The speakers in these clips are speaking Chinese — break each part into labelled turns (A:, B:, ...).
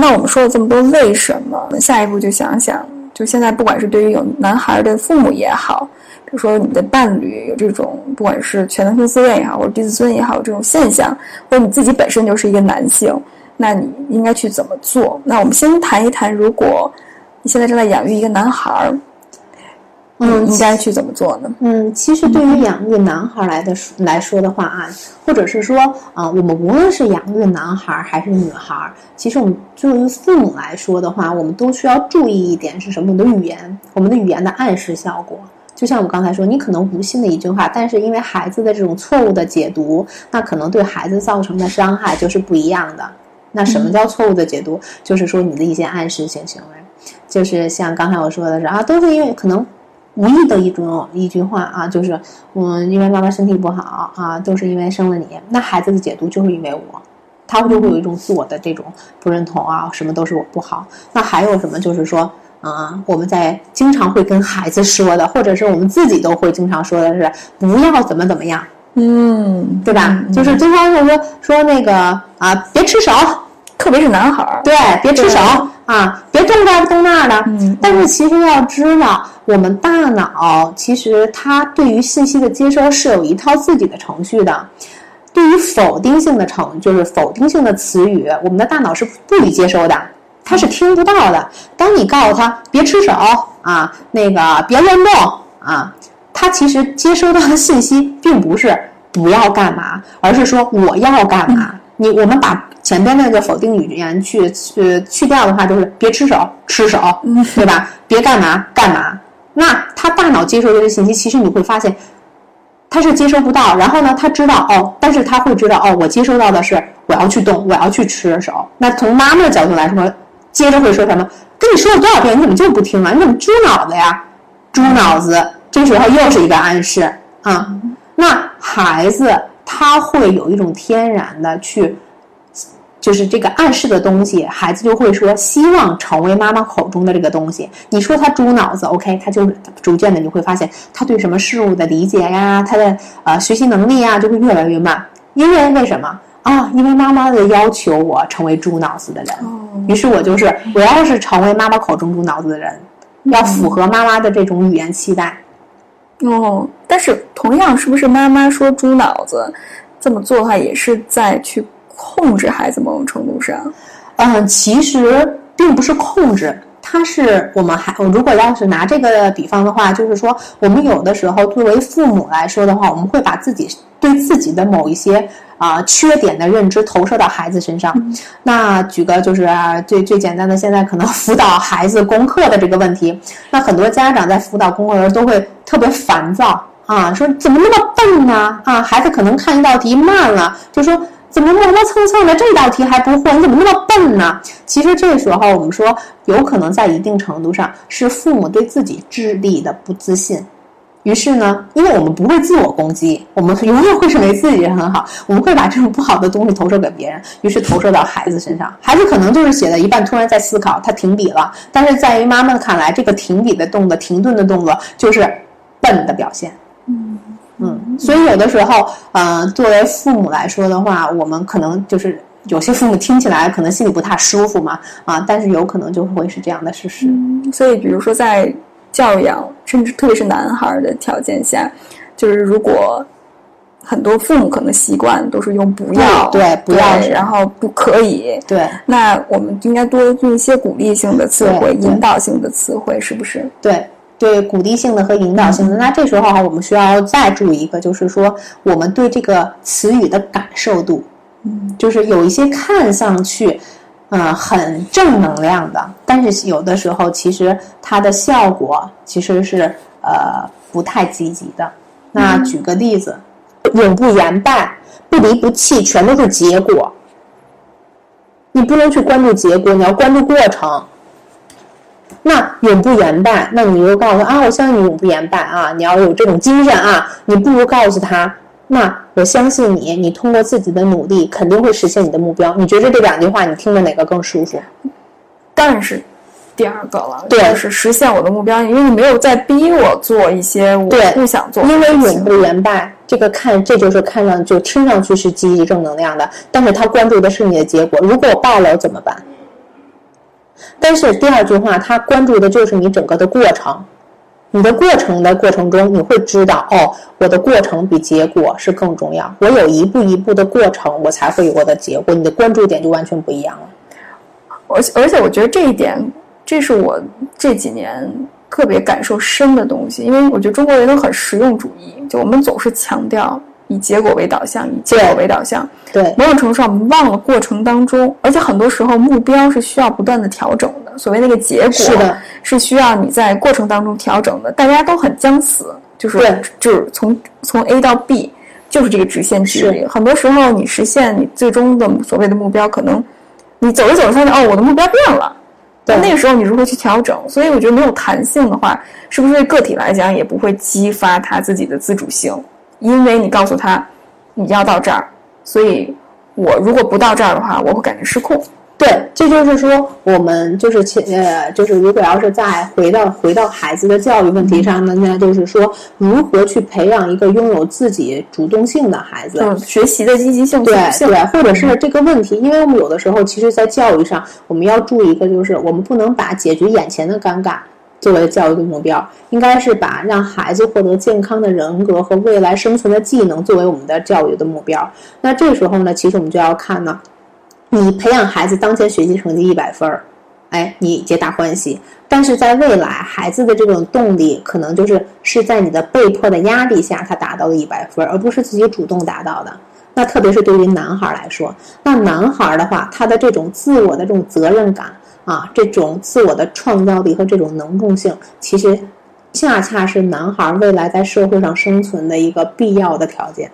A: 那我们说了这么多为什么，下一步就想想，就现在不管是对于有男孩的父母也好，比如说你的伴侣有这种不管是全能性自恋也好，或者低自尊也好这种现象，或者你自己本身就是一个男性，那你应该去怎么做？那我们先谈一谈，如果你现在正在养育一个男孩儿。嗯，应该去怎么做呢？
B: 嗯，其实对于养育男孩来的来说的话啊，或者是说啊，我们无论是养育男孩还是女孩，其实我们作为父母来说的话，我们都需要注意一点是什么？我们的语言，我们的语言的暗示效果。就像我刚才说，你可能无心的一句话，但是因为孩子的这种错误的解读，那可能对孩子造成的伤害就是不一样的。那什么叫错误的解读？就是说你的一些暗示性行为，就是像刚才我说的是啊，都是因为可能。无意的一种一句话啊，就是嗯，因为妈妈身体不好啊，都是因为生了你。那孩子的解读就是因为我，他就会有一种自我的这种不认同啊，什么都是我不好。那还有什么就是说啊，我们在经常会跟孩子说的，或者是我们自己都会经常说的是不要怎么怎么样，
A: 嗯，
B: 对吧？就是经常会说说那个啊，别吃手，
A: 特别是男孩儿，
B: 对，别吃手啊，别动这儿动那儿的。
A: 嗯，
B: 但是其实要知道。我们大脑其实它对于信息的接收是有一套自己的程序的，对于否定性的程就是否定性的词语，我们的大脑是不予接收的，它是听不到的。当你告诉他别吃手啊，那个别乱动啊，他其实接收到的信息并不是不要干嘛，而是说我要干嘛。你我们把前边那个否定语言去去去掉的话，就是别吃手吃手，对吧？别干嘛干嘛。那他大脑接收这些信息，其实你会发现，他是接收不到。然后呢，他知道哦，但是他会知道哦，我接收到的是我要去动，我要去吃手。那从妈妈的角度来说，接着会说什么？跟你说了多少遍，你怎么就不听啊？你怎么猪脑子呀？猪脑子，这时候又是一个暗示啊。那孩子他会有一种天然的去。就是这个暗示的东西，孩子就会说希望成为妈妈口中的这个东西。你说他猪脑子，OK，他就逐渐的你会发现他对什么事物的理解呀，他的呃学习能力呀就会越来越慢。因为为什么啊？因为妈妈的要求我成为猪脑子的人，于是我就是我要是成为妈妈口中猪脑子的人，要符合妈妈的这种语言期待。
A: 哦，但是同样是不是妈妈说猪脑子这么做的话，也是在去。控制孩子某种程度上，
B: 嗯，其实并不是控制，它是我们还如果要是拿这个比方的话，就是说我们有的时候作为父母来说的话，我们会把自己对自己的某一些啊缺点的认知投射到孩子身上。那举个就是最最简单的，现在可能辅导孩子功课的这个问题，那很多家长在辅导功课的时候都会特别烦躁啊，说怎么那么笨呢？啊，孩子可能看一道题慢了，就说。怎么磨磨蹭蹭的这道题还不会？你怎么那么笨呢？其实这时候我们说，有可能在一定程度上是父母对自己智力的不自信。于是呢，因为我们不会自我攻击，我们永远会认为自己很好，我们会把这种不好的东西投射给别人，于是投射到孩子身上。孩子可能就是写了一半，突然在思考，他停笔了。但是在于妈妈看来，这个停笔的动作、停顿的动作就是笨的表现。
A: 嗯。
B: 嗯，所以有的时候，呃，作为父母来说的话，我们可能就是有些父母听起来可能心里不太舒服嘛，啊，但是有可能就会是这样的事实。
A: 所以，比如说在教养，甚至特别是男孩的条件下，就是如果很多父母可能习惯都是用不要，
B: 对，不要，
A: 然后不可以，
B: 对，
A: 那我们应该多用一些鼓励性的词汇、引导性的词汇，是不是？
B: 对。对鼓励性的和引导性的，那这时候哈，我们需要再注意一个，就是说我们对这个词语的感受度，
A: 嗯，
B: 就是有一些看上去，嗯，很正能量的，但是有的时候其实它的效果其实是呃不太积极的。那举个例子，永不言败、不离不弃，全都是结果。你不能去关注结果，你要关注过程。那永不言败，那你又告诉他啊，我相信你永不言败啊，你要有这种精神啊，你不如告诉他，那我相信你，你通过自己的努力肯定会实现你的目标。你觉得这两句话你听着哪个更舒服？
A: 当然是第二个了，
B: 对，
A: 是实现我的目标，因为你没有在逼我做一些我不想做。
B: 因为永不言败，这个看这就是看上就听上去是积极正能量的，但是他关注的是你的结果。如果我败了，怎么办？但是第二句话，他关注的就是你整个的过程。你的过程的过程中，你会知道哦，我的过程比结果是更重要。我有一步一步的过程，我才会有我的结果。你的关注点就完全不一样了。
A: 而而且，我觉得这一点，这是我这几年特别感受深的东西。因为我觉得中国人都很实用主义，就我们总是强调以结果为导向，以结果为导向。
B: 对，
A: 某种程度上，我们忘了过程当中，而且很多时候目标是需要不断的调整的。所谓那个结果
B: 是的，
A: 是需要你在过程当中调整的。大家都很将死，就是就是从从 A 到 B，就是这个直线距离。很多时候，你实现你最终的所谓的目标，可能你走着走着发现哦，我的目标变了。那那个时候你如何去调整？所以我觉得没有弹性的话，是不是对个体来讲也不会激发他自己的自主性？因为你告诉他你要到这儿，所以我如果不到这儿的话，我会感觉失控。
B: 对，这就是说，我们就是前呃，就是如果要是再回到回到孩子的教育问题上呢，那就是说，如何去培养一个拥有自己主动性的孩子，
A: 学习的积极性，
B: 对对，或者是这个问题，因为我们有的时候，其实，在教育上，我们要注意一个，就是我们不能把解决眼前的尴尬作为教育的目标，应该是把让孩子获得健康的人格和未来生存的技能作为我们的教育的目标。那这时候呢，其实我们就要看呢。你培养孩子当前学习成绩一百分儿，哎，你皆大欢喜。但是在未来，孩子的这种动力可能就是是在你的被迫的压力下，他达到了一百分，而不是自己主动达到的。那特别是对于男孩来说，那男孩的话，他的这种自我的这种责任感啊，这种自我的创造力和这种能动性，其实恰恰是男孩未来在社会上生存的一个必要的条件。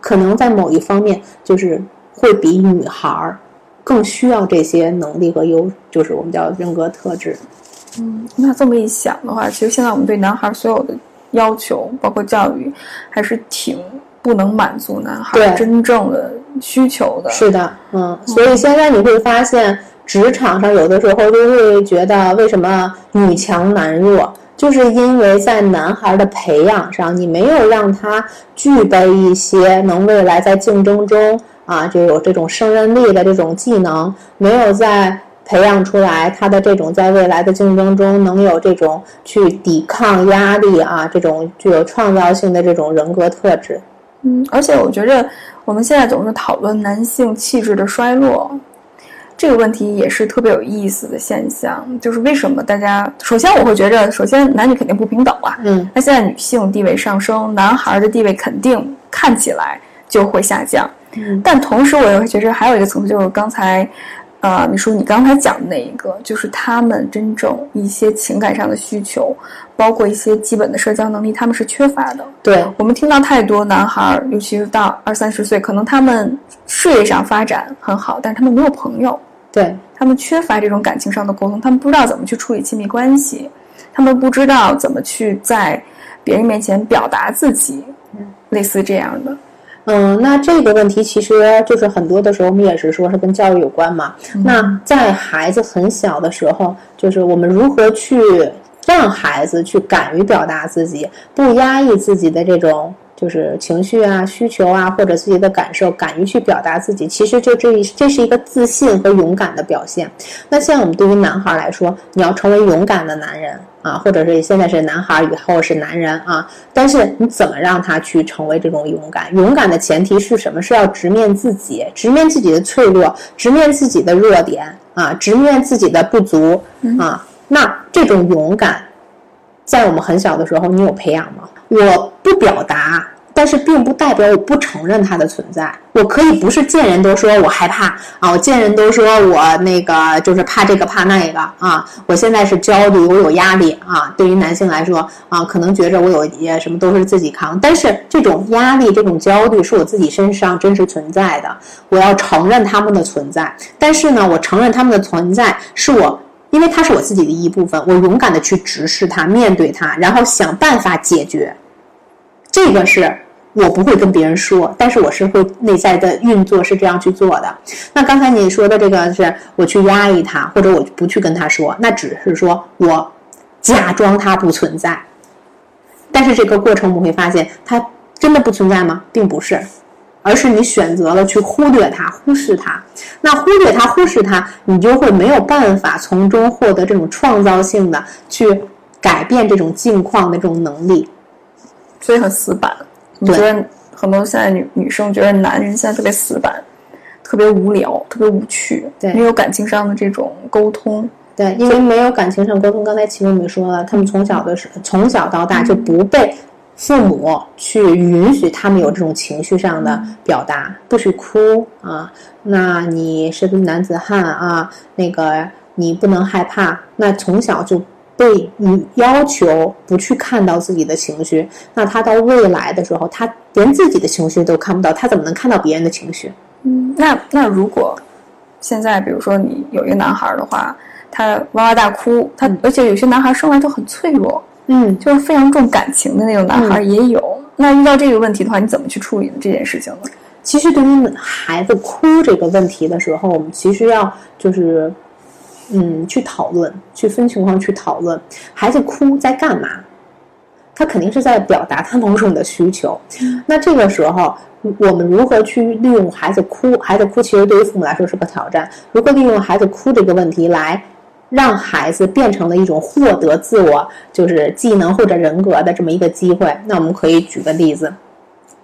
B: 可能在某一方面，就是会比女孩儿。更需要这些能力和优，就是我们叫人格特质。
A: 嗯，那这么一想的话，其实现在我们对男孩所有的要求，包括教育，还是挺不能满足男孩真正的需求的。
B: 是的，嗯，所以现在你会发现，职场上有的时候就会觉得，为什么女强男弱，就是因为在男孩的培养上，你没有让他具备一些能未来在竞争中。啊，就有这种胜任力的这种技能，没有在培养出来他的这种在未来的竞争中能有这种去抵抗压力啊，这种具有创造性的这种人格特质。
A: 嗯，而且我觉着我们现在总是讨论男性气质的衰落，这个问题也是特别有意思的现象。就是为什么大家首先我会觉着，首先男女肯定不平等啊。
B: 嗯。
A: 那现在女性地位上升，男孩的地位肯定看起来就会下降。嗯但同时，我又觉着还有一个层次，就是刚才，呃，你说你刚才讲的那一个，就是他们真正一些情感上的需求，包括一些基本的社交能力，他们是缺乏的。
B: 对
A: 我们听到太多男孩，尤其是到二三十岁，可能他们事业上发展很好，但是他们没有朋友，
B: 对
A: 他们缺乏这种感情上的沟通，他们不知道怎么去处理亲密关系，他们不知道怎么去在别人面前表达自己，类似这样的。
B: 嗯，那这个问题其实就是很多的时候，我们也是说是跟教育有关嘛。那在孩子很小的时候，就是我们如何去让孩子去敢于表达自己，不压抑自己的这种。就是情绪啊、需求啊，或者自己的感受，敢于去表达自己，其实就这这是一个自信和勇敢的表现。那像我们对于男孩来说，你要成为勇敢的男人啊，或者是现在是男孩，以后是男人啊。但是你怎么让他去成为这种勇敢？勇敢的前提是什么？是要直面自己，直面自己的脆弱，直面自己的弱点啊，直面自己的不足啊。那这种勇敢，在我们很小的时候，你有培养吗？我不表达，但是并不代表我不承认它的存在。我可以不是见人都说我害怕啊，我见人都说我那个就是怕这个怕那个啊。我现在是焦虑，我有压力啊。对于男性来说啊，可能觉着我有也什么都是自己扛，但是这种压力、这种焦虑是我自己身上真实存在的。我要承认他们的存在，但是呢，我承认他们的存在是我。因为它是我自己的一部分，我勇敢的去直视它，面对它，然后想办法解决。这个是我不会跟别人说，但是我是会内在的运作是这样去做的。那刚才你说的这个是我去压抑它，或者我不去跟他说，那只是说我假装它不存在。但是这个过程我们会发现，它真的不存在吗？并不是。而是你选择了去忽略它、忽视它。那忽略它、忽视它，你就会没有办法从中获得这种创造性的去改变这种境况的这种能力。
A: 所以很死板。你觉得很多现在女女生觉得男人现在特别死板，特别无聊，特别无趣，
B: 对
A: 没有感情上的这种沟通。
B: 对，因为没有感情上沟通。刚才齐梦也说了，他们从小的时从小到大就不被父母去允许他们有这种情绪上的表达，不许哭啊，那你是不是男子汉啊？那个你不能害怕。那从小就被你要求不去看到自己的情绪，那他到未来的时候，他连自己的情绪都看不到，他怎么能看到别人的情绪？
A: 嗯，那那如果现在比如说你有一个男孩儿的话，他哇哇大哭，他而且有些男孩生来就很脆弱，
B: 嗯，
A: 就是非常重感情的那种男孩也有。那遇到这个问题的话，你怎么去处理这件事情呢？
B: 其实对于孩子哭这个问题的时候，我们其实要就是，嗯，去讨论，去分情况去讨论，孩子哭在干嘛？他肯定是在表达他某种的需求。那这个时候，我们如何去利用孩子哭？孩子哭其实对于父母来说是个挑战。如何利用孩子哭这个问题来让孩子变成了一种获得自我就是技能或者人格的这么一个机会？那我们可以举个例子。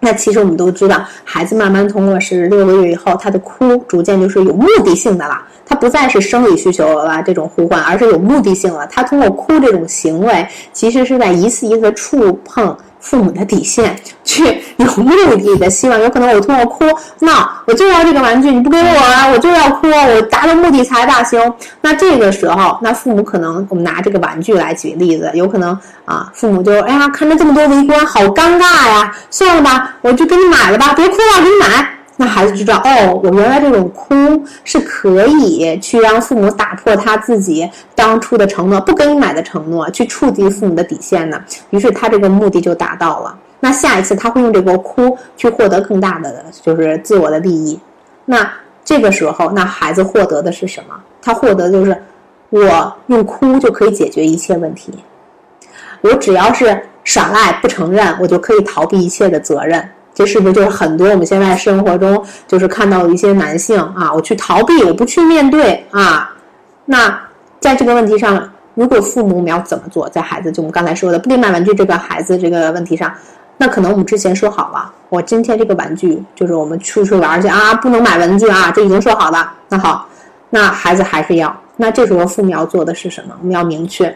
B: 那其实我们都知道，孩子慢慢通过是六个月以后，他的哭逐渐就是有目的性的了，他不再是生理需求了这种呼唤，而是有目的性了。他通过哭这种行为，其实是在一次一次触碰父母的底线，去有目的的希望，有可能我通过哭闹，我就要这个玩具，你不给我啊，我就要哭，我达到目的才罢休。那这个时候，那父母可能我们拿这个玩具来举例子，有可能啊，父母就哎呀，看着这么多围观，好尴尬呀，算了吧，我就给你买了吧，别哭了，给你买。那孩子知道哦，我原来这种哭是可以去让父母打破他自己当初的承诺，不给你买的承诺，去触及父母的底线的。于是他这个目的就达到了。那下一次他会用这个哭去获得更大的就是自我的利益。那这个时候，那孩子获得的是什么？他获得就是我用哭就可以解决一切问题。我只要是耍赖不承认，我就可以逃避一切的责任。这是不是就是很多我们现在生活中就是看到的一些男性啊？我去逃避，我不去面对啊。那在这个问题上，如果父母我们要怎么做？在孩子就我们刚才说的不给买玩具这个孩子这个问题上，那可能我们之前说好了，我今天这个玩具就是我们出去玩去啊，不能买文具啊，这已经说好了。那好，那孩子还是要。那这时候父母要做的是什么？我们要明确，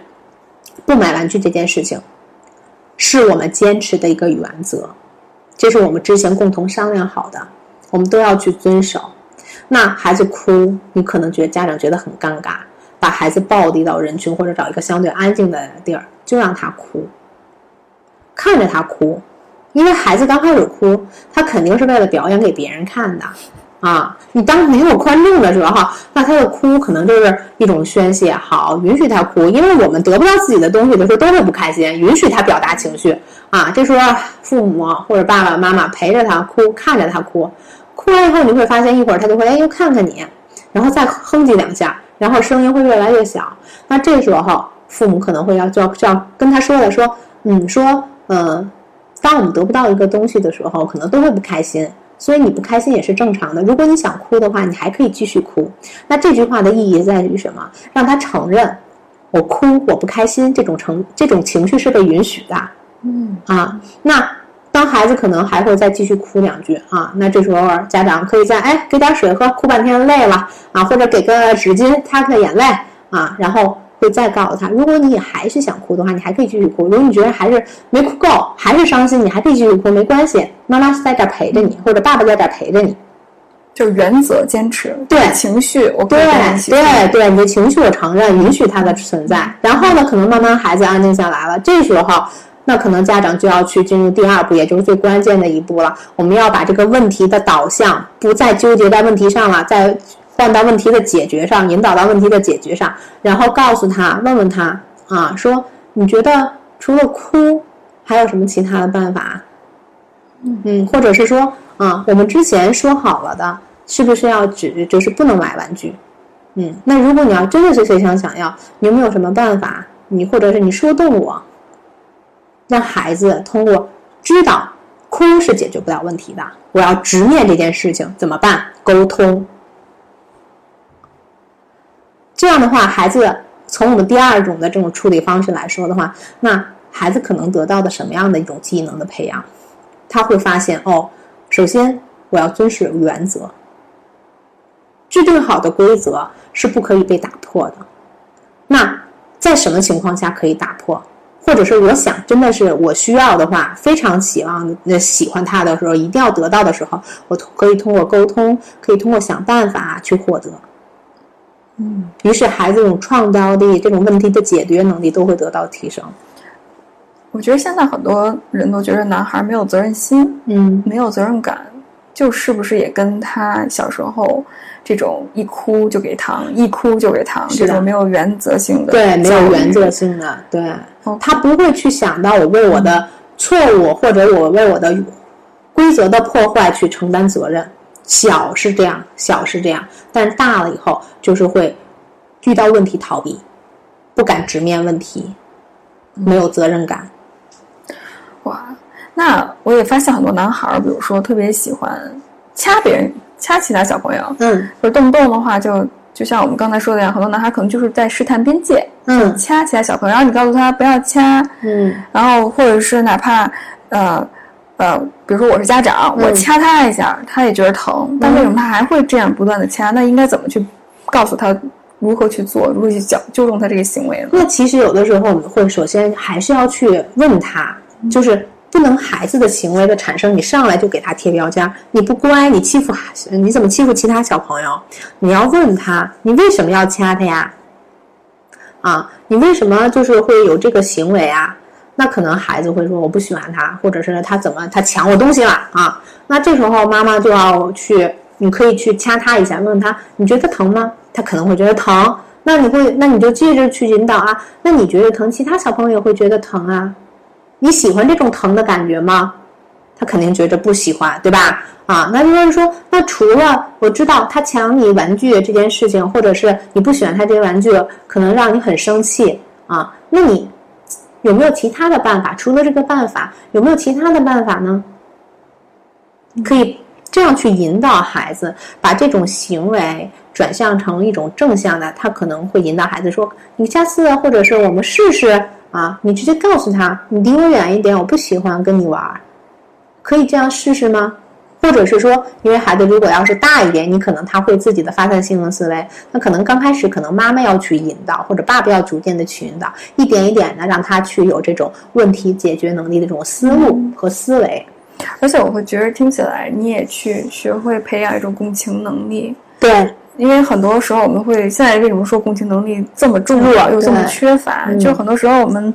B: 不买玩具这件事情，是我们坚持的一个原则。这是我们之前共同商量好的，我们都要去遵守。那孩子哭，你可能觉得家长觉得很尴尬，把孩子抱离到人群或者找一个相对安静的地儿，就让他哭，看着他哭，因为孩子刚开始哭，他肯定是为了表演给别人看的啊。你当没有观众的时候，那他的哭可能就是一种宣泄，好，允许他哭，因为我们得不到自己的东西的时候都会不开心，允许他表达情绪。啊，这时候父母或者爸爸妈妈陪着他哭，看着他哭，哭完以后你会发现一会儿他就会哎又看看你，然后再哼唧两下，然后声音会越来越小。那这时候父母可能会要就要就要跟他说的说，嗯，说嗯，当我们得不到一个东西的时候，可能都会不开心，所以你不开心也是正常的。如果你想哭的话，你还可以继续哭。那这句话的意义在于什么？让他承认我哭我不开心这种成这种情绪是被允许的。
A: 嗯
B: 啊，那当孩子可能还会再继续哭两句啊，那这时候家长可以在哎给点水喝，哭半天累了啊，或者给个纸巾擦擦眼泪啊，然后会再告诉他，如果你还是想哭的话，你还可以继续哭；如果你觉得还是没哭够，还是伤心，你还可以继续哭，没关系，妈妈在这儿陪着你，或者爸爸在这儿陪着你。
A: 就是原则坚持，
B: 对
A: 情绪，我
B: 对对对，你的情绪我承认，允许它的存在。然后呢，可能慢慢孩子安静下来了，这时候。那可能家长就要去进入第二步，也就是最关键的一步了。我们要把这个问题的导向不再纠结在问题上了，再换到问题的解决上，引导到问题的解决上，然后告诉他，问问他啊，说你觉得除了哭还有什么其他的办法？嗯，或者是说啊，我们之前说好了的，是不是要指就是不能买玩具？嗯，那如果你要真的是非常想要，你有没有什么办法？你或者是你说动我。让孩子通过知道哭是解决不了问题的，我要直面这件事情，怎么办？沟通。这样的话，孩子从我们第二种的这种处理方式来说的话，那孩子可能得到的什么样的一种技能的培养？他会发现哦，首先我要遵守原则，制定好的规则是不可以被打破的。那在什么情况下可以打破？或者是我想真的是我需要的话，非常希望那喜欢他的时候，一定要得到的时候，我可以通过沟通，可以通过想办法去获得。
A: 嗯，
B: 于是孩子这种创造力、这种问题的解决能力都会得到提升。
A: 我觉得现在很多人都觉得男孩没有责任心，
B: 嗯，
A: 没有责任感，就是不是也跟他小时候这种一哭就给糖，一哭就给糖，这种没有原则性的
B: 对，没有原则性的，对
A: 哦，
B: 他不会去想到我为我的错误或者我为我的规则的破坏去承担责任。小是这样，小是这样，但是大了以后就是会遇到问题逃避，不敢直面问题，没有责任感。
A: 哇，那我也发现很多男孩，比如说特别喜欢掐别人，掐其他小朋友，
B: 嗯。
A: 就动不动的话就就像我们刚才说的一样，很多男孩可能就是在试探边界，
B: 嗯。
A: 掐其他小朋友，然后你告诉他不要掐，
B: 嗯。
A: 然后或者是哪怕呃呃，比如说我是家长，
B: 嗯
A: 我掐他一下，他也觉得疼，但为什么他还会这样不断的掐？那应该怎么去告诉他如何去做，如何去矫纠正他这个行为呢？
B: 那其实有的时候我们会首先还是要去问他，就是不能孩子的行为的产生，你上来就给他贴标签，你不乖，你欺负孩，你怎么欺负其他小朋友？你要问他，你为什么要掐他呀？啊，你为什么就是会有这个行为啊？那可能孩子会说我不喜欢他，或者是他怎么他抢我东西了啊？那这时候妈妈就要去，你可以去掐他一下，问问他你觉得疼吗？他可能会觉得疼，那你会那你就接着去引导啊。那你觉得疼，其他小朋友也会觉得疼啊？你喜欢这种疼的感觉吗？他肯定觉着不喜欢，对吧？啊，那就是说，那除了我知道他抢你玩具这件事情，或者是你不喜欢他这个玩具，可能让你很生气啊，那你有没有其他的办法？除了这个办法，有没有其他的办法呢？可以这样去引导孩子，把这种行为转向成一种正向的，他可能会引导孩子说：“你下次或者是我们试试啊，你直接告诉他，你离我远一点，我不喜欢跟你玩，可以这样试试吗？”或者是说，因为孩子如果要是大一点，你可能他会自己的发散性的思维，那可能刚开始可能妈妈要去引导，或者爸爸要逐渐的去引导，一点一点的让他去有这种问题解决能力的这种思路和思维。
A: 而且我会觉得听起来你也去学会培养一种共情能力，
B: 对，
A: 因为很多时候我们会现在为什么说共情能力这么重要又这么缺乏？
B: 嗯
A: 就很多时候我们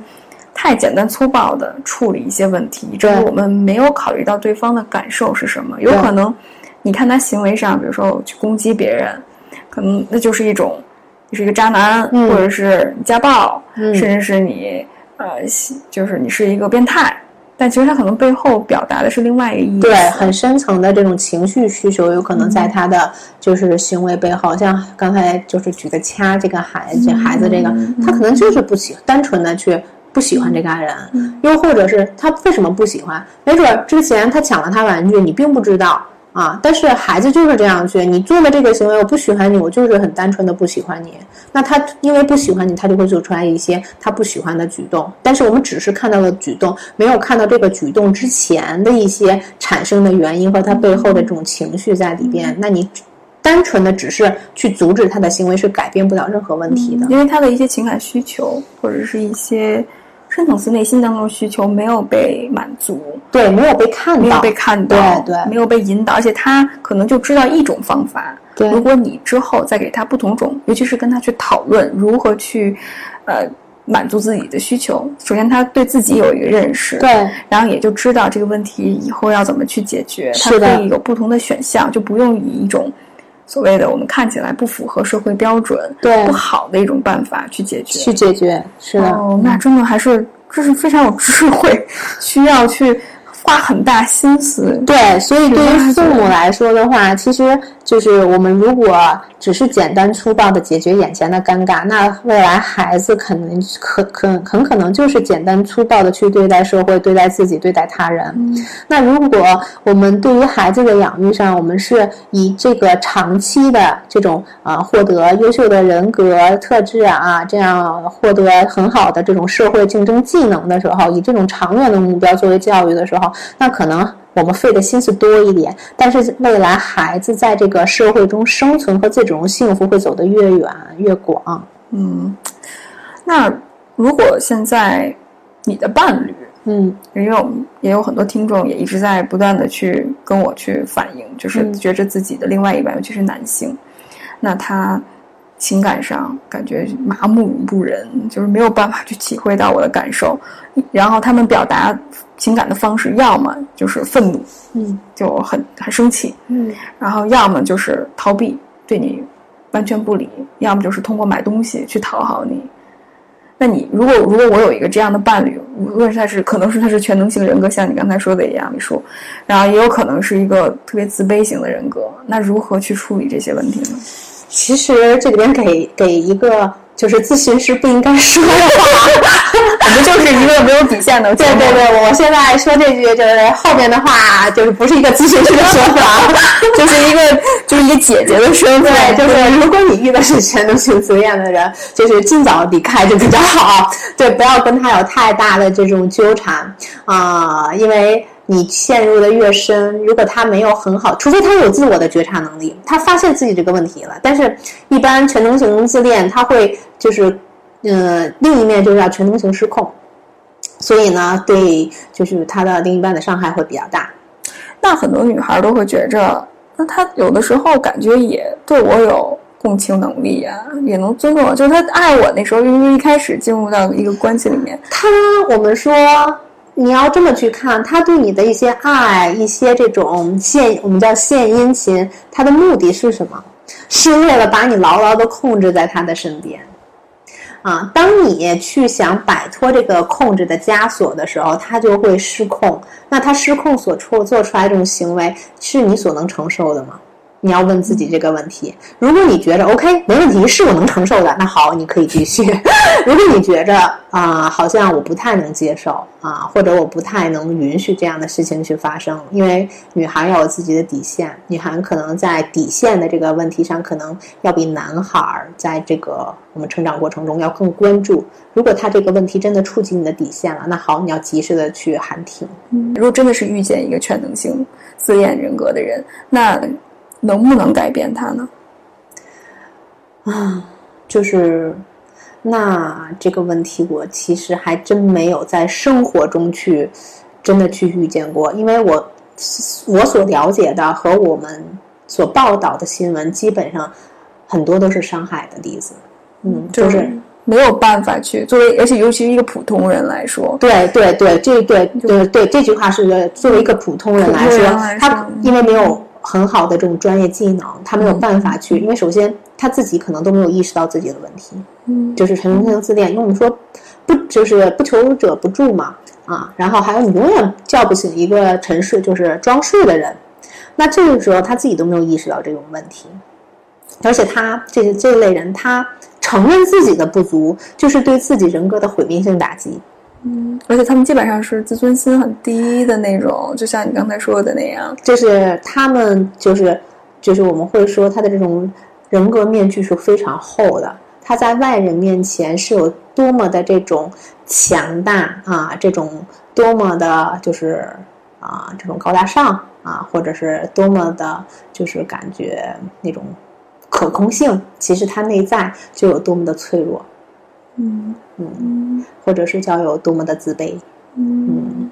A: 太简单粗暴的处理一些问题，以至于我们没有考虑到对方的感受是什么。有可能你看他行为上，比如说我去攻击别人，可能那就是一种你是一个渣男，
B: 嗯
A: 或者是家暴，
B: 嗯
A: 甚至是你呃就是你是一个变态。但其实他可能背后表达的是另外一个意思。
B: 对，很深层的这种情绪需求，有可能在他的就是行为背后，像刚才就是举的掐这个孩子，孩子这个，他可能就是不喜，单纯的去不喜欢这个爱人，又或者是他为什么不喜欢？没准儿之前他抢了他玩具，你并不知道啊，但是孩子就是这样去，你做了这个行为，我不喜欢你，我就是很单纯的不喜欢你。那他因为不喜欢你，他就会做出来一些他不喜欢的举动。但是我们只是看到了举动，没有看到这个举动之前的一些产生的原因和他背后的这种情绪在里边。那你单纯的只是去阻止他的行为，是改变不了任何问题的。
A: 因为他的一些情感需求或者是一些深层次内心当中的需求没有被满足，
B: 对，没有被看到，
A: 没有被看到，
B: 对对。
A: 没有被引导，而且他可能就知道一种方法。
B: 对。
A: 如果你之后再给他不同种，尤其是跟他去讨论如何去，呃，满足自己的需求，首先他对自己有一个认识，
B: 对。
A: 然后也就知道这个问题以后要怎么去解决，他
B: 是
A: 可以有不同的选项，就不用以一种所谓的我们看起来不符合社会标准、
B: 对
A: 不好的一种办法去解决。
B: 去解决，是的。
A: 哦，那真的还是这是非常有智慧，需要去花很大心思。
B: 对，所以对于父母来说的话，其实就是我们如果只是简单粗暴的解决眼前的尴尬，那未来孩子可能可可很可能就是简单粗暴的去对待社会、对待自己、对待他人。那如果我们对于孩子的养育上，我们是以这个长期的这种啊获得优秀的人格特质啊，这样获得很好的这种社会竞争技能的时候，以这种长远的目标作为教育的时候，那可能我们费的心思多一点，但是未来孩子在这个社会中生存和这种幸福会走得越远越广。
A: 嗯，那如果现在你的伴侣，
B: 嗯，
A: 因为我们也有很多听众也一直在不断的去跟我去反映，就是觉着自己的另外一半，尤其是男性，那他情感上感觉麻木不仁，就是没有办法去体会到我的感受，然后他们表达情感的方式，要么就是愤怒，
B: 嗯，
A: 就很很生气，
B: 嗯，
A: 然后要么就是逃避，对你完全不理，要么就是通过买东西去讨好你。那你如果如果我有一个这样的伴侣，无论是他是可能是他是全能型人格，像你刚才说的一样，你说，然后也有可能是一个特别自卑型的人格，那如何去处理这些问题呢？
B: 其实这里边给给一个就是咨询师不应该说的话，
A: 我们就是一个没有底线的。
B: 对对对，我现在说这句就是后面的话，就是不是一个咨询师的说法，
A: 就是一个就是一个姐姐的身份。
B: 对，就是如果你遇到是全能型自恋的人，就是尽早离开就比较好。对，不要跟他有太大的这种纠缠啊、因为。你陷入的越深，如果他没有很好，除非他有自我的觉察能力，他发现自己这个问题了。但是，一般全能型自恋，他会就是，呃，另一面就是要全能型失控，所以呢，对就是他的另一半的伤害会比较大。
A: 那很多女孩都会觉着，那他有的时候感觉也对我有共情能力呀、也能尊重我，就是他爱我那时候，因为一开始进入到一个关系里面，
B: 他，我们说你要这么去看，他对你的一些爱，一些这种献，我们叫献殷勤，他的目的是什么？是为了把你牢牢的控制在他的身边。啊，当你去想摆脱这个控制的枷锁的时候，他就会失控。那他失控所出做出来这种行为，是你所能承受的吗？你要问自己这个问题。如果你觉着 OK 没问题，是我能承受的，那好，你可以继续。如果你觉着啊、好像我不太能接受啊，或者我不太能允许这样的事情去发生，因为女孩要有自己的底线，女孩可能在底线的这个问题上，可能要比男孩在这个我们成长过程中要更关注。如果他这个问题真的触及你的底线了，那好，你要及时的去喊停。
A: 如果真的是遇见一个全能性自恋人格的人，那能不能改变他呢？
B: 啊，就是那这个问题，我其实还真没有在生活中去真的去遇见过，因为我我所了解的和我们所报道的新闻，基本上很多都是伤害的例子。嗯，就是
A: 没有办法去作为，而且尤其是一个普通人来说，
B: 对对对，这对对对这句话是作为一个普通人来，说他因为没有很好的这种专业技能，他没有办法去，因为首先他自己可能都没有意识到自己的问题，
A: 嗯，
B: 就是全能性自恋，因为我们说不就是不求者不助嘛，啊，然后还有你永远叫不醒一个沉睡就是装睡的人，那这个时候他自己都没有意识到这种问题，而且他这这类人他承认自己的不足，就是对自己人格的毁灭性打击。
A: 嗯而且他们基本上是自尊心很低的那种，就像你刚才说的那样。
B: 就是他们就是就是我们会说他的这种人格面具是非常厚的，他在外人面前是有多么的这种强大啊，这种多么的就是啊这种高大上啊，或者是多么的就是感觉那种可控性，其实他内在就有多么的脆弱，
A: 嗯
B: 嗯，或者是叫有多么的自卑。
A: 嗯，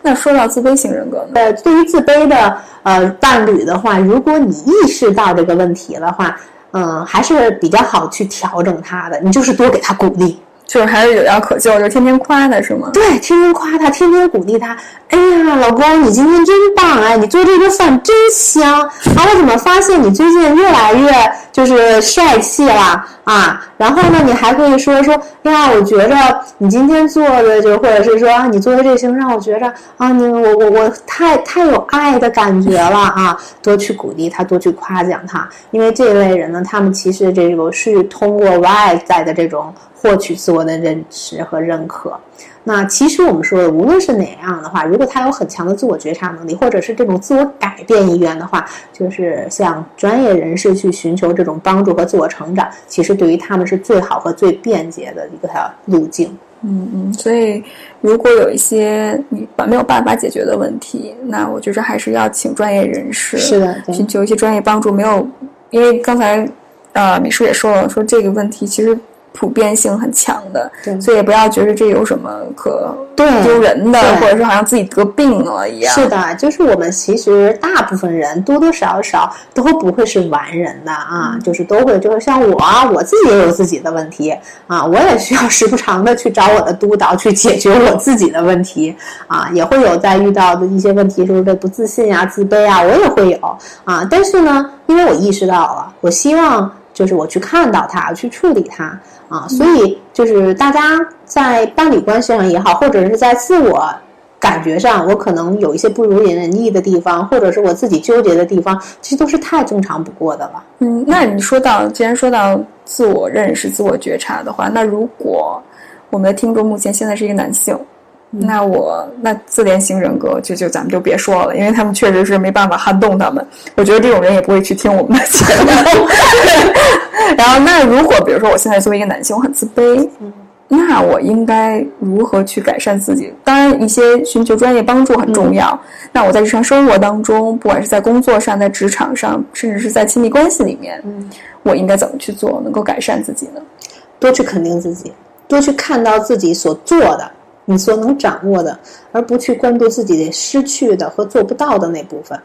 A: 那说到自卑型人格呢？
B: 呃，对于自卑的呃伴侣的话，如果你意识到这个问题的话，嗯、还是比较好去调整他的。你就是多给他鼓励，
A: 就是还是有药可救，就天天夸他是吗？
B: 对，天天夸他，天天鼓励他。哎呀，老公，你今天真棒！哎，你做这个饭真香。啊，我怎么发现你最近越来越就是帅气了啊，然后呢，你还可以说说呀，我觉着你今天做的就或者是说啊，你做的这行让我觉着啊，你我我我太太有爱的感觉了啊，多去鼓励他，多去夸奖他，因为这一类人呢，他们其实这个是通过外在的这种获取自我的认识和认可。那其实我们说的，无论是哪样的话，如果他有很强的自我觉察能力，或者是这种自我改变意愿的话，就是向专业人士去寻求这种帮助和自我成长，其实对于他们是最好和最便捷的一个路径。
A: 嗯嗯，所以如果有一些你没有办法解决的问题，那我觉着还是要请专业人士，
B: 是的，
A: 寻求一些专业帮助。没有，因为刚才呃，米叔也说了，说这个问题其实。普遍性很强的，所以也不要觉得这有什么可丢人的，或者说好像自己得病了一样。
B: 是的，就是我们其实大部分人多多少少都不会是完人的啊，就是都会，就是像我，我自己也有自己的问题啊，我也需要时不常的去找我的督导去解决我自己的问题啊，也会有在遇到的一些问题，就是这不自信啊、自卑啊，我也会有啊。但是呢，因为我意识到了，我希望就是我去看到它，去处理它。啊，所以就是大家在伴侣关系上也好，或者是在自我感觉上，我可能有一些不如人意的地方，或者是我自己纠结的地方，其实都是太正常不过的了。
A: 嗯，那你说到，既然说到自我认识、自我觉察的话，那如果我们的听众目前现在是一个男性。那我那自恋型人格就就咱们就别说了，因为他们确实是没办法撼动他们。我觉得这种人也不会去听我们的节目。然后，那如果比如说我现在作为一个男性，我很自卑，那我应该如何去改善自己？当然，一些寻求专业帮助很重要。那我在日常生活当中，不管是在工作上、在职场上，甚至是在亲密关系里面，我应该怎么去做，能够改善自己呢？
B: 多去肯定自己，多去看到自己所做的。你所能掌握的，而不去关注自己失去的和做不到的那部分。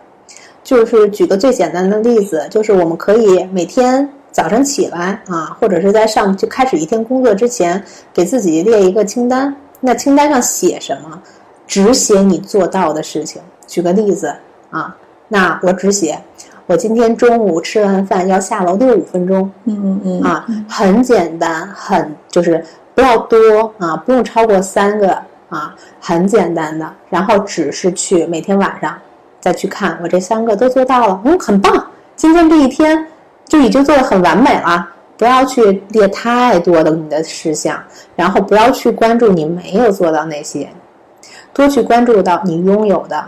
B: 就是举个最简单的例子，就是我们可以每天早上起来啊，或者是在上就开始一天工作之前，给自己列一个清单。那清单上写什么？只写你做到的事情。举个例子啊，那我只写我今天中午吃完饭要下楼六五分钟。
A: 嗯嗯嗯。
B: 啊，很简单，很就是。不要多啊，不用超过三个啊，很简单的。然后只是去每天晚上再去看，我这三个都做到了，嗯，很棒。今天这一天就已经做的很完美了。不要去列太多的你的事项，然后不要去关注你没有做到那些，多去关注到你拥有的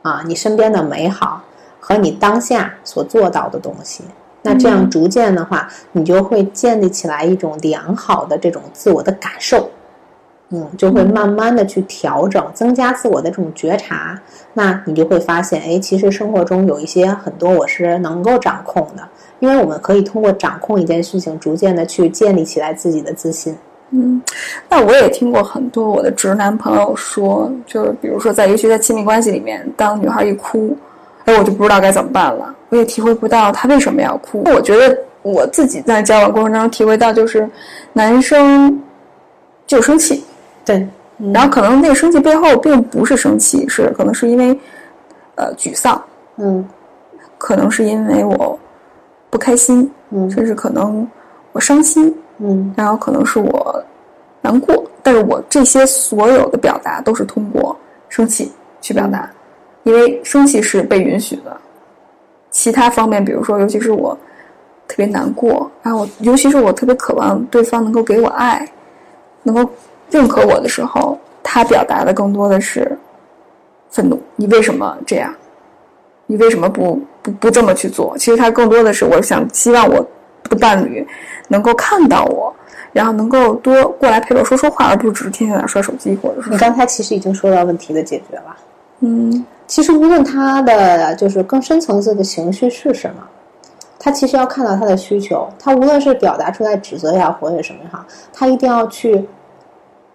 B: 啊，你身边的美好和你当下所做到的东西。那这样逐渐的话，你就会建立起来一种良好的这种自我的感受，嗯，就会慢慢的去调整，增加自我的这种觉察。那你就会发现，哎，其实生活中有一些很多我是能够掌控的，因为我们可以通过掌控一件事情，逐渐的去建立起来自己的自信。
A: 嗯，那我也听过很多我的直男朋友说，就是比如说在尤其在亲密关系里面，当女孩一哭。哎，我就不知道该怎么办了。我也体会不到他为什么要哭。我觉得我自己在交往过程当中体会到，就是男生就生气，
B: 对，
A: 然后可能那个生气背后并不是生气，是可能是因为呃沮丧，
B: 嗯，
A: 可能是因为我不开心，
B: 嗯，
A: 甚至可能我伤心，
B: 嗯，
A: 然后可能是我难过，但是我这些所有的表达都是通过生气去表达。因为生气是被允许的，其他方面，比如说，尤其是我特别难过，然后尤其是我特别渴望对方能够给我爱，能够认可我的时候，他表达的更多的是愤怒。你为什么这样？你为什么不不不这么去做？其实他更多的是，我想希望我的伴侣能够看到我，然后能够多过来陪我说说话，而不是只是天天在那刷手机，或者是
B: 你刚才其实已经说到问题的解决了，
A: 嗯。
B: 其实，无论他的就是更深层次的情绪是什么，他其实要看到他的需求。他无论是表达出来指责呀，或者什么哈，他一定要去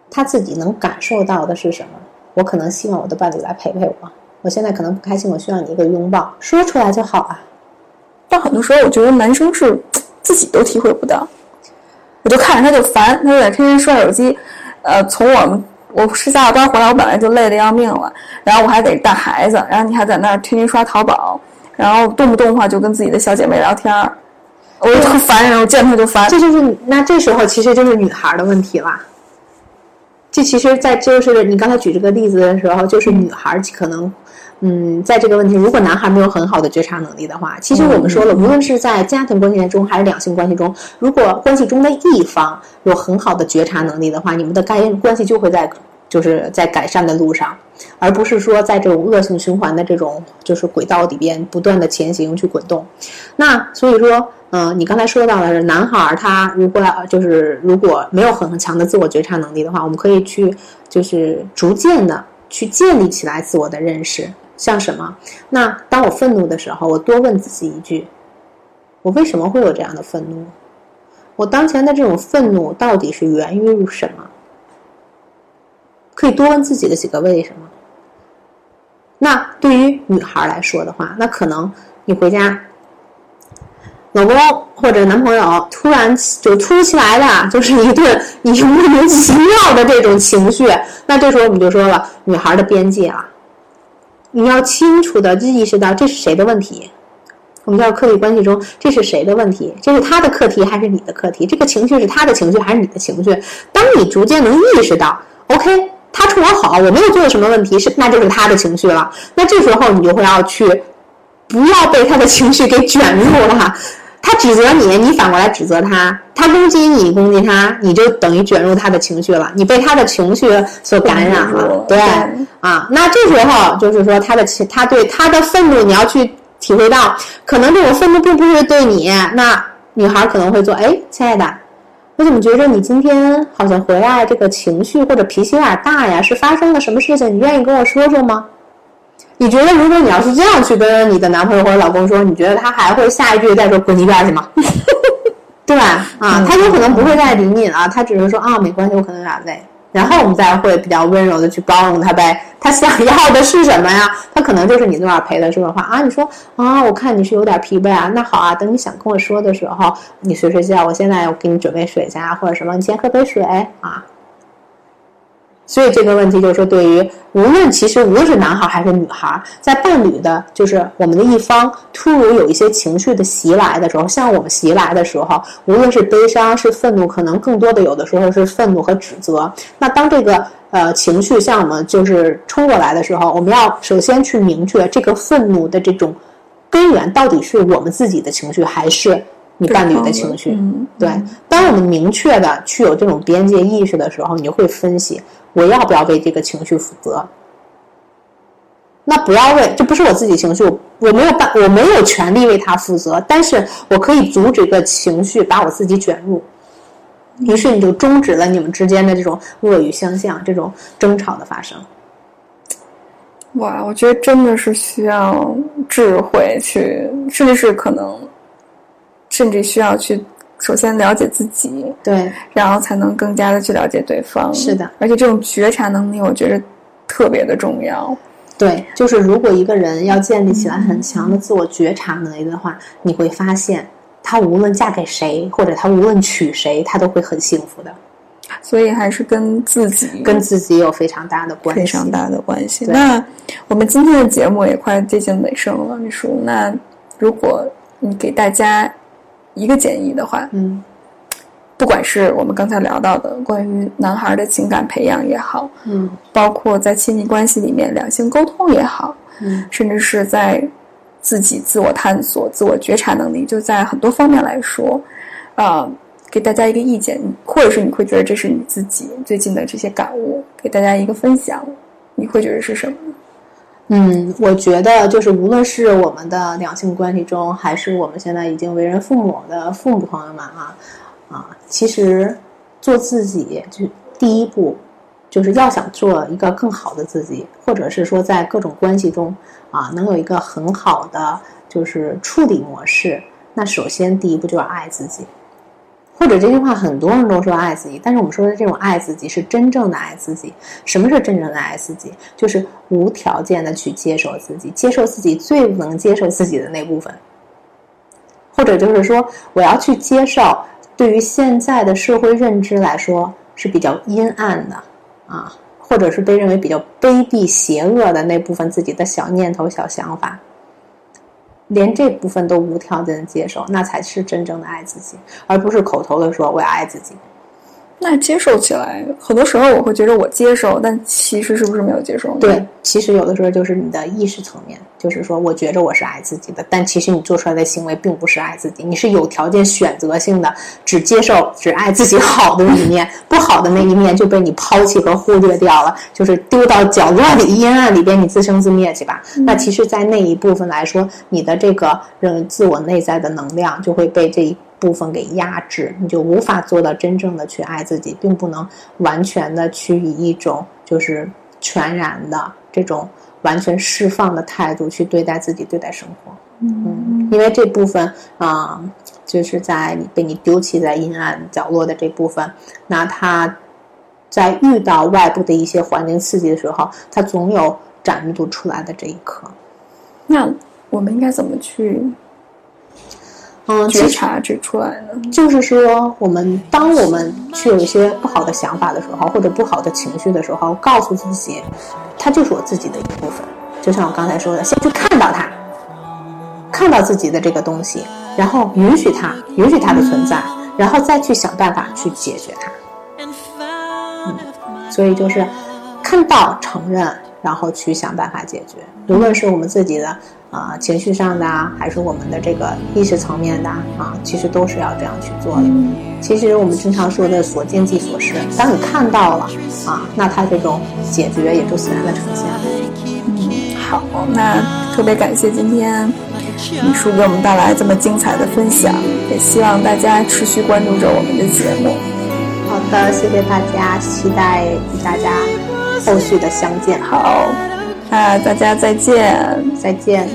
B: 他自己能感受到的是什么。我可能希望我的伴侣来陪陪我。我现在可能不开心，我需要你一个拥抱，说出来就好啊。
A: 但很多时候，我觉得男生是自己都体会不到。我就看着他就烦，他就在天天刷手机。呃，从我们。我是下了班回来，我本来就累得要命了，然后我还得带孩子，然后你还在那儿天天刷淘宝，然后动不动的话就跟自己的小姐妹聊天儿。我特烦人，我见她就烦。
B: 这就是那这时候其实就是女孩的问题啦。这其实，在就是你刚才举这个例子的时候，就是女孩可能，嗯，在这个问题，如果男孩没有很好的觉察能力的话，其实我们说了，无论是在家庭关系中还是两性关系中，如果关系中的一方有很好的觉察能力的话，你们的该关系就会在就是在改善的路上，而不是说在这种恶性循环的这种就是轨道里边不断的前行去滚动。那所以说。嗯，你刚才说到的是男孩，他如果就是如果没有很强的自我觉察能力的话，我们可以去就是逐渐的去建立起来自我的认识。像什么？那当我愤怒的时候，我多问自己一句：我为什么会有这样的愤怒？我当前的这种愤怒到底是源于什么？可以多问自己的几个为什么。那对于女孩来说的话，那可能你回家。老公或者男朋友突然就突如其来的，就是一顿你莫名其妙的这种情绪，那这时候我们就说了，女孩的边界了，你要清楚的意识到这是谁的问题。我们叫客体关系中，这是谁的问题？这是他的课题还是你的课题？这个情绪是他的情绪还是你的情绪？当你逐渐能意识到，OK，他冲我好，我没有做什么问题，是那就是他的情绪了。那这时候你就会要去，不要被他的情绪给卷入了。他指责你，你反过来指责他；他攻击你，攻击他，你就等于卷入他的情绪了，你被他的情绪所感染了。对啊，那这时候就是说，他的情，他对他的愤怒，你要去体会到，可能这种愤怒并不是对你。那女孩可能会做：哎，亲爱的，我怎么觉着你今天好像回来这个情绪或者脾气有点大呀？是发生了什么事情？你愿意跟我说说吗？你觉得，如果你要是这样去跟你的男朋友或者老公说，你觉得他还会下一句再说滚一边去吗？对吧？啊，他有可能不会再理你了，他只是说啊，没关系，我可能有点累，然后我们再会比较温柔的去包容他呗。他想要的是什么呀？他可能就是你那儿陪他说的话啊。你说啊，我看你是有点疲惫啊，那好啊，等你想跟我说的时候，你睡睡觉，我现在我给你准备水去啊，或者什么，你先喝杯水啊。所以这个问题就是说，对于无论其实无论是男孩还是女孩，在伴侣的，就是我们的一方突如有一些情绪的袭来的时候，向我们袭来的时候，无论是悲伤是愤怒，可能更多的有的时候是愤怒和指责。那当这个呃情绪向我们就是冲过来的时候，我们要首先去明确这个愤怒的这种根源到底是我们自己的情绪还是。你伴侣的情绪，对。当我们明确的去有这种边界意识的时候，你就会分析我要不要为这个情绪负责。那不要为，这不是我自己情绪，我没有办，我没有权利为他负责，但是我可以阻止个情绪把我自己卷入。于是你就终止了你们之间的这种恶语相向、这种争吵的发生。
A: 哇，我觉得真的是需要智慧去，甚至是可能。甚至需要去首先了解自己，
B: 对，
A: 然后才能更加的去了解对方。
B: 是的，
A: 而且这种觉察能力，我觉得特别的重要。
B: 对，就是如果一个人要建立起来很强的自我觉察能力的话，你会发现，他无论嫁给谁，或者他无论娶谁，他都会很幸福的。
A: 所以还是跟自己，
B: 跟自己有非常大的关系，
A: 非常大的关系。那我们今天的节目也快接近尾声了，秘书。那如果你给大家。一个建议的话，
B: 嗯，
A: 不管是我们刚才聊到的关于男孩的情感培养也好，
B: 嗯，
A: 包括在亲密关系里面两性沟通也好，
B: 嗯，
A: 甚至是在自己自我探索、自我觉察能力，就在很多方面来说，啊，给大家一个意见，或者是你会觉得这是你自己最近的这些感悟，给大家一个分享，你会觉得是什么？
B: 嗯，我觉得就是无论是我们的两性关系中，还是我们现在已经为人父母的父母朋友们啊，啊，其实做自己就第一步，就是要想做一个更好的自己，或者是说在各种关系中啊，能有一个很好的就是处理模式，那首先第一步就是爱自己。或者这句话很多人都说爱自己，但是我们说的这种爱自己是真正的爱自己。什么是真正的爱自己？就是无条件的去接受自己，接受自己最能接受自己的那部分。或者就是说，我要去接受，对于现在的社会认知来说是比较阴暗的啊，或者是被认为比较卑鄙、邪恶的那部分自己的小念头、小想法。
C: 连这部分都无条件的接受，那才是真正的爱自己，而不是口头的说我要爱自己。
A: 那接受起来，很多时候我会觉得我接受，但其实是不是没有接受呢？
C: 对，其实有的时候就是你的意识层面，就是说我觉着我是爱自己的，但其实你做出来的行为并不是爱自己，你是有条件选择性的只接受只爱自己好的一面，不好的那一面就被你抛弃和忽略掉了，就是丢到角落里阴暗里边，你自生自灭去吧。那其实，在那一部分来说，你的这个人自我内在的能量就会被这一。部分给压制，你就无法做到真正的去爱自己，并不能完全的去以一种就是全然的这种完全释放的态度去对待自己、对待生活。嗯，因为这部分啊，就是在你被你丢弃在阴暗角落的这部分，那他在遇到外部的一些环境刺激的时候，他总有展露出来的这一刻。
A: 那我们应该怎么去？
C: 嗯，
A: 觉察这出来的，
C: 就是说，我们当我们去有一些不好的想法的时候，或者不好的情绪的时候，告诉自己，它就是我自己的一部分。就像我刚才说的，先去看到它，看到自己的这个东西，然后允许它，允许它的存在，然后再去想办法去解决它。嗯，所以就是看到、承认，然后去想办法解决。无论是我们自己的。啊，情绪上的啊，还是我们的这个意识层面的啊，其实都是要这样去做的。其实我们经常说的“所见即所示”，当你看到了啊，那它这种解决也就自然的呈现了。
A: 嗯，好，那特别感谢今天李叔给我们带来这么精彩的分享，也希望大家持续关注着我们的节目。
C: 好的，谢谢大家，期待与大家后续的相见。
A: 好。啊，大家再见，
C: 再见。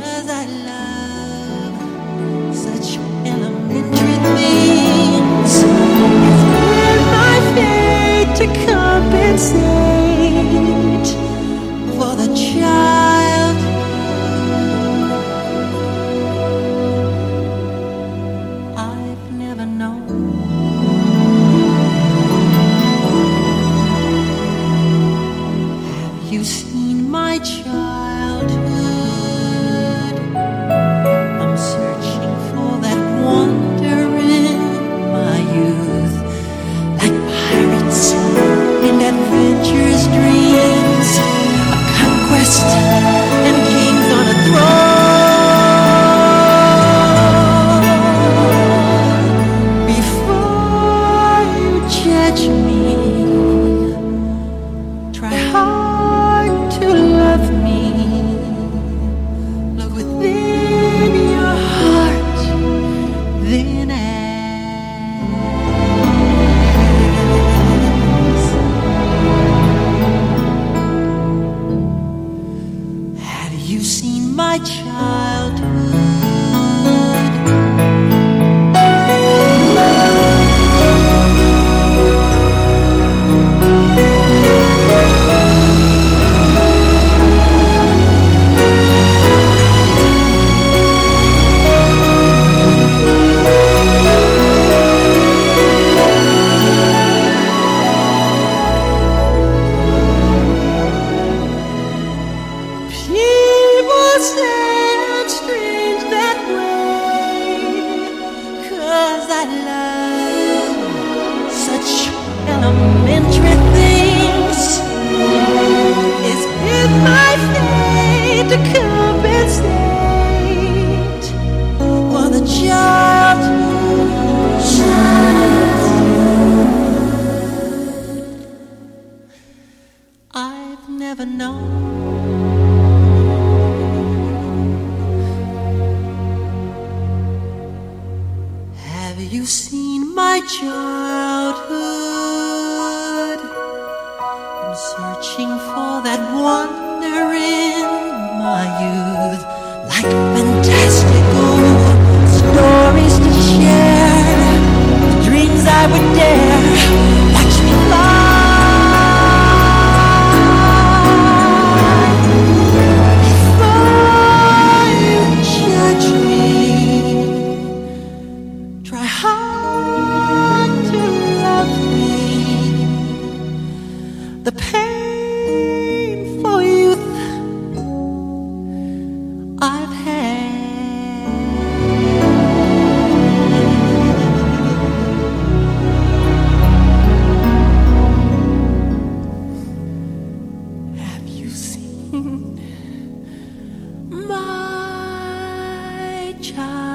D: child.